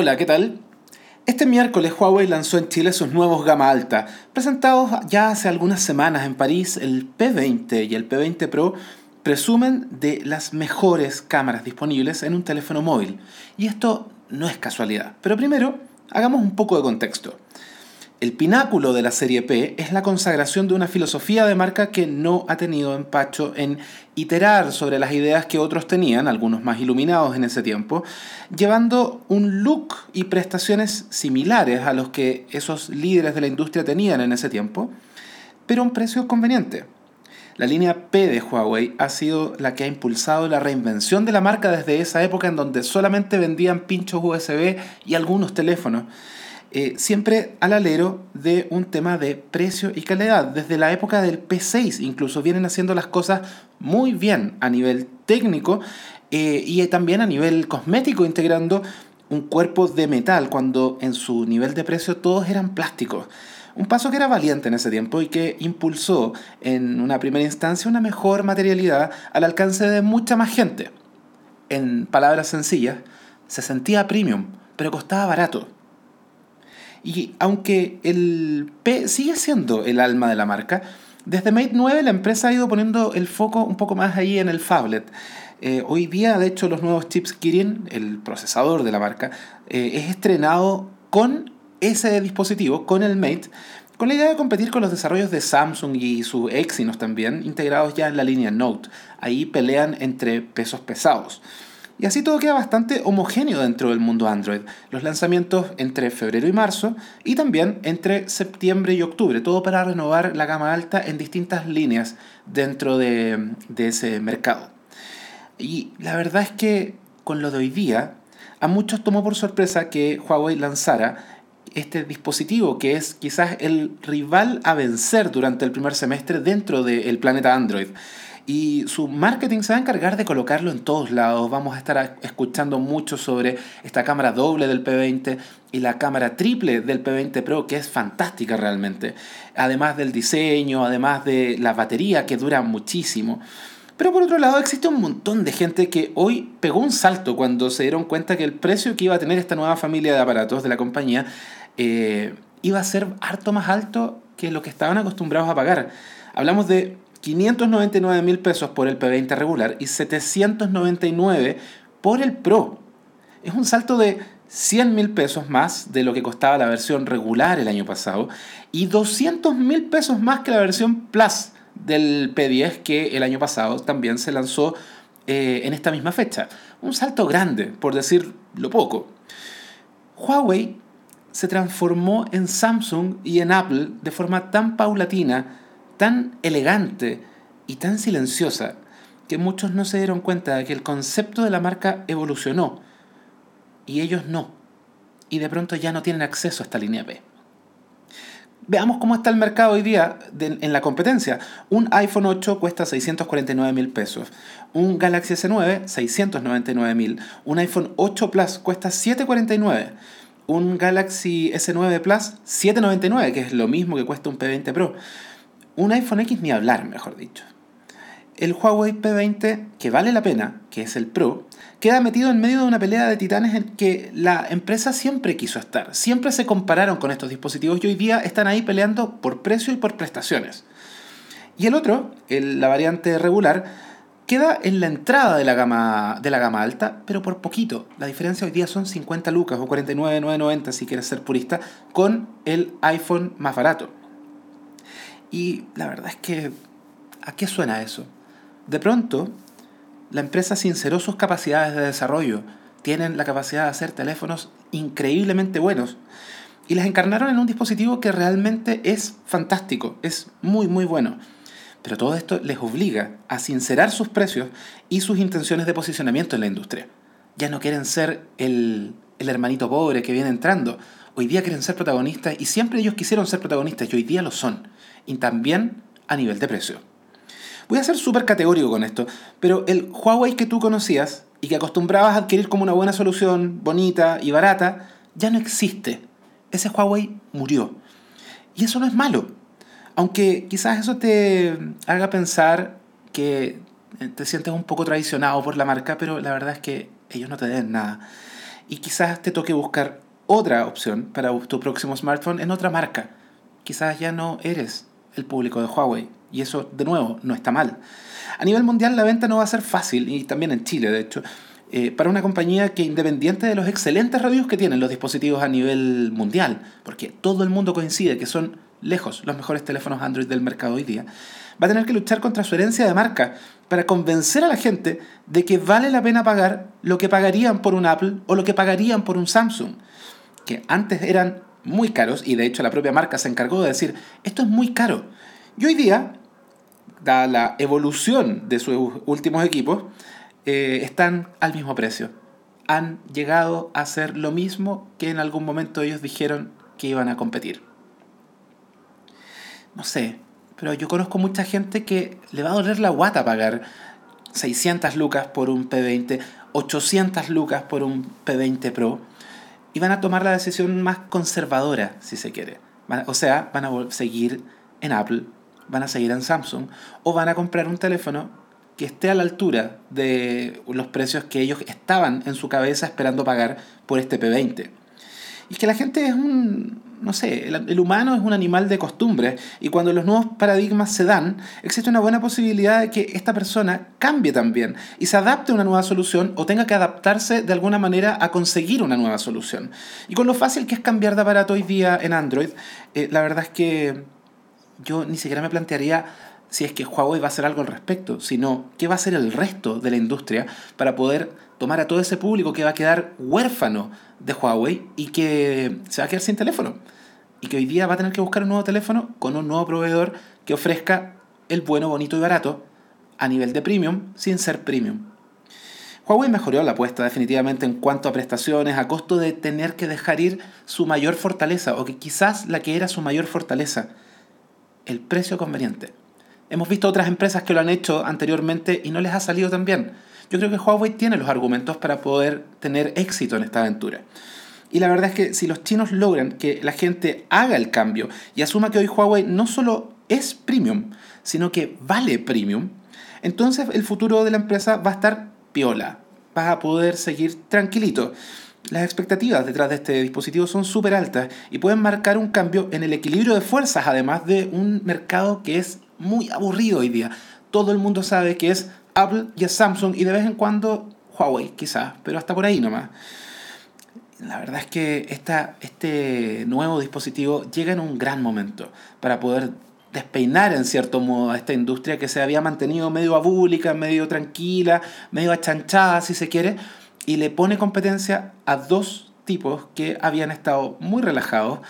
Hola, ¿qué tal? Este miércoles Huawei lanzó en Chile sus nuevos gama alta, presentados ya hace algunas semanas en París, el P20 y el P20 Pro presumen de las mejores cámaras disponibles en un teléfono móvil. Y esto no es casualidad. Pero primero, hagamos un poco de contexto. El pináculo de la serie P es la consagración de una filosofía de marca que no ha tenido empacho en iterar sobre las ideas que otros tenían, algunos más iluminados en ese tiempo, llevando un look y prestaciones similares a los que esos líderes de la industria tenían en ese tiempo, pero a un precio conveniente. La línea P de Huawei ha sido la que ha impulsado la reinvención de la marca desde esa época en donde solamente vendían pinchos USB y algunos teléfonos eh, siempre al alero de un tema de precio y calidad. Desde la época del P6 incluso vienen haciendo las cosas muy bien a nivel técnico eh, y también a nivel cosmético, integrando un cuerpo de metal cuando en su nivel de precio todos eran plásticos. Un paso que era valiente en ese tiempo y que impulsó en una primera instancia una mejor materialidad al alcance de mucha más gente. En palabras sencillas, se sentía premium, pero costaba barato. Y aunque el P sigue siendo el alma de la marca, desde Mate 9 la empresa ha ido poniendo el foco un poco más ahí en el phablet. Eh, hoy día, de hecho, los nuevos chips Kirin, el procesador de la marca, eh, es estrenado con ese dispositivo, con el Mate, con la idea de competir con los desarrollos de Samsung y su Exynos también, integrados ya en la línea Note. Ahí pelean entre pesos pesados. Y así todo queda bastante homogéneo dentro del mundo Android. Los lanzamientos entre febrero y marzo y también entre septiembre y octubre, todo para renovar la gama alta en distintas líneas dentro de, ese mercado. Y la verdad es que con lo de hoy día, a muchos tomó por sorpresa que Huawei lanzara este dispositivo que es quizás el rival a vencer durante el primer semestre dentro del planeta Android. Y su marketing se va a encargar de colocarlo en todos lados. Vamos a estar escuchando mucho sobre esta cámara doble del P20 y la cámara triple del P20 Pro, que es fantástica realmente. Además del diseño, además de la batería que dura muchísimo. Pero por otro lado, existe un montón de gente que hoy pegó un salto cuando se dieron cuenta que el precio que iba a tener esta nueva familia de aparatos de la compañía eh, iba a ser harto más alto que lo que estaban acostumbrados a pagar. Hablamos de 599 mil pesos por el P20 regular y 799 por el Pro. Es un salto de 100 mil pesos más de lo que costaba la versión regular el año pasado y 200 mil pesos más que la versión Plus del P10 que el año pasado también se lanzó eh, en esta misma fecha. Un salto grande, por decir lo poco. Huawei se transformó en Samsung y en Apple de forma tan paulatina tan elegante y tan silenciosa que muchos no se dieron cuenta de que el concepto de la marca evolucionó y ellos no. Y de pronto ya no tienen acceso a esta línea B. Veamos cómo está el mercado hoy día en la competencia. Un iPhone 8 cuesta 649 mil pesos. Un Galaxy S9, 699 mil. Un iPhone 8 Plus cuesta 749. Un Galaxy S9 Plus, 799, que es lo mismo que cuesta un P20 Pro. Un iPhone X ni hablar, mejor dicho. El Huawei P20, que vale la pena, que es el Pro, queda metido en medio de una pelea de titanes en que la empresa siempre quiso estar. Siempre se compararon con estos dispositivos y hoy día están ahí peleando por precio y por prestaciones. Y el otro, la variante regular, queda en la entrada de la, gama, de la gama alta, pero por poquito. La diferencia hoy día son 50 lucas o 49,990 si quieres ser purista, con el iPhone más barato. Y la verdad es que, ¿a qué suena eso? De pronto, la empresa sinceró sus capacidades de desarrollo. Tienen la capacidad de hacer teléfonos increíblemente buenos. Y las encarnaron en un dispositivo que realmente es fantástico, es muy, muy bueno. Pero todo esto les obliga a sincerar sus precios y sus intenciones de posicionamiento en la industria. Ya no quieren ser el, el hermanito pobre que viene entrando. Hoy día quieren ser protagonistas y siempre ellos quisieron ser protagonistas y hoy día lo son y también a nivel de precio. Voy a ser súper categórico con esto, pero el Huawei que tú conocías y que acostumbrabas a adquirir como una buena solución, bonita y barata, ya no existe. Ese Huawei murió. Y eso no es malo. Aunque quizás eso te haga pensar que te sientes un poco traicionado por la marca, pero la verdad es que ellos no te den nada. y quizás te toque buscar otra opción para tu próximo smartphone en otra marca. Quizás ya no eres el público de Huawei y eso de nuevo no está mal. A nivel mundial la venta no va a ser fácil y también en Chile de hecho. Eh, para una compañía que independiente de los excelentes reviews que tienen los dispositivos a nivel mundial, porque todo el mundo coincide que son lejos los mejores teléfonos Android del mercado hoy día, va a tener que luchar contra su herencia de marca para convencer a la gente de que vale la pena pagar lo que pagarían por un Apple o lo que pagarían por un Samsung, que antes eran muy caros y de hecho la propia marca se encargó de decir, esto es muy caro. Y hoy día, dada la evolución de sus últimos equipos, eh, están al mismo precio. Han llegado a ser lo mismo que en algún momento ellos dijeron que iban a competir. No sé, pero yo conozco mucha gente que le va a doler la guata pagar 600 lucas por un P20, 800 lucas por un P20 Pro y van a tomar la decisión más conservadora, si se quiere. O sea, van a seguir en Apple, van a seguir en Samsung o van a comprar un teléfono que esté a la altura de los precios que ellos estaban en su cabeza esperando pagar por este P20. Y que la gente es un, no sé, el, humano es un animal de costumbre y cuando los nuevos paradigmas se dan, existe una buena posibilidad de que esta persona cambie también y se adapte a una nueva solución o tenga que adaptarse de alguna manera a conseguir una nueva solución. Y con lo fácil que es cambiar de aparato hoy día en Android, eh, la verdad es que yo ni siquiera me plantearía si es que Huawei va a hacer algo al respecto, sino qué va a hacer el resto de la industria para poder tomar a todo ese público que va a quedar huérfano de Huawei y que se va a quedar sin teléfono. Y que hoy día va a tener que buscar un nuevo teléfono con un nuevo proveedor que ofrezca el bueno, bonito y barato a nivel de premium sin ser premium. Huawei mejoró la apuesta definitivamente en cuanto a prestaciones, a costo de tener que dejar ir su mayor fortaleza, o que quizás la que era su mayor fortaleza, el precio conveniente. Hemos visto otras empresas que lo han hecho anteriormente y no les ha salido tan bien. Yo creo que Huawei tiene los argumentos para poder tener éxito en esta aventura. Y la verdad es que si los chinos logran que la gente haga el cambio y asuma que hoy Huawei no solo es premium, sino que vale premium, entonces el futuro de la empresa va a estar piola. Vas a poder seguir tranquilito. Las expectativas detrás de este dispositivo son súper altas y pueden marcar un cambio en el equilibrio de fuerzas, además de un mercado que es muy aburrido hoy día. Todo el mundo sabe que es Apple y es Samsung y de vez en cuando Huawei, quizás, pero hasta por ahí nomás. La verdad es que esta, este nuevo dispositivo llega en un gran momento para poder despeinar en cierto modo a esta industria que se había mantenido medio abúlica, medio tranquila, medio achanchada si se quiere, y le pone competencia a dos tipos que habían estado muy relajados,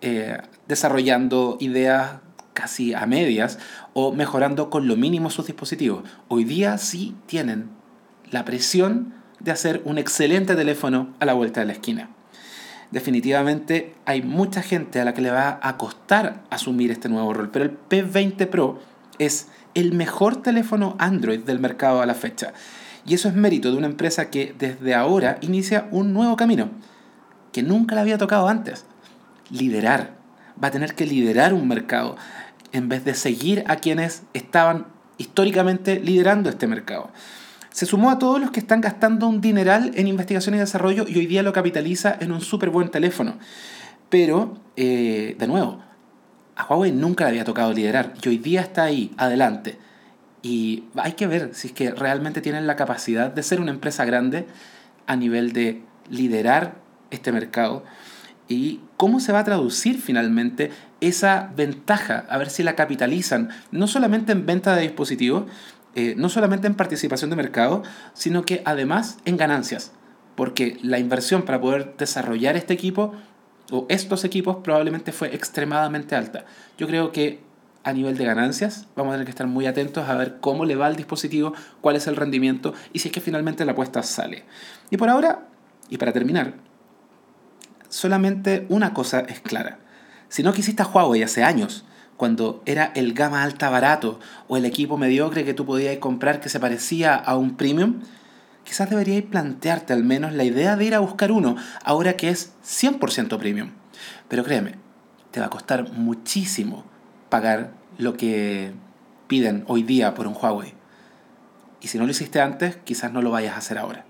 eh, desarrollando ideas casi a medias o mejorando con lo mínimo sus dispositivos. Hoy día sí tienen la presión de hacer un excelente teléfono a la vuelta de la esquina. Definitivamente hay mucha gente a la que le va a costar asumir este nuevo rol, pero el P20 Pro es el mejor teléfono Android del mercado a la fecha. Y eso es mérito de una empresa que desde ahora inicia un nuevo camino, que nunca le había tocado antes. Liderar. Va a tener que liderar un mercado en vez de seguir a quienes estaban históricamente liderando este mercado. Se sumó a todos los que están gastando un dineral en investigación y desarrollo y hoy día lo capitaliza en un súper buen teléfono. Pero, eh, de nuevo, a Huawei nunca le había tocado liderar y hoy día está ahí, adelante. Y hay que ver si es que realmente tienen la capacidad de ser una empresa grande a nivel de liderar este mercado y cómo se va a traducir finalmente esa ventaja, a ver si la capitalizan, no solamente en venta de dispositivos, eh, no solamente en participación de mercado, sino que además en ganancias, porque la inversión para poder desarrollar este equipo o estos equipos probablemente fue extremadamente alta. Yo creo que a nivel de ganancias vamos a tener que estar muy atentos a ver cómo le va al dispositivo, cuál es el rendimiento y si es que finalmente la apuesta sale. Y por ahora, y para terminar, solamente una cosa es clara. Si no quisiste a Huawei hace años, cuando era el gama alta barato o el equipo mediocre que tú podías comprar que se parecía a un premium, quizás deberíais plantearte al menos la idea de ir a buscar uno ahora que es 100% premium. Pero créeme, te va a costar muchísimo pagar lo que piden hoy día por un Huawei. Y si no lo hiciste antes, quizás no lo vayas a hacer ahora.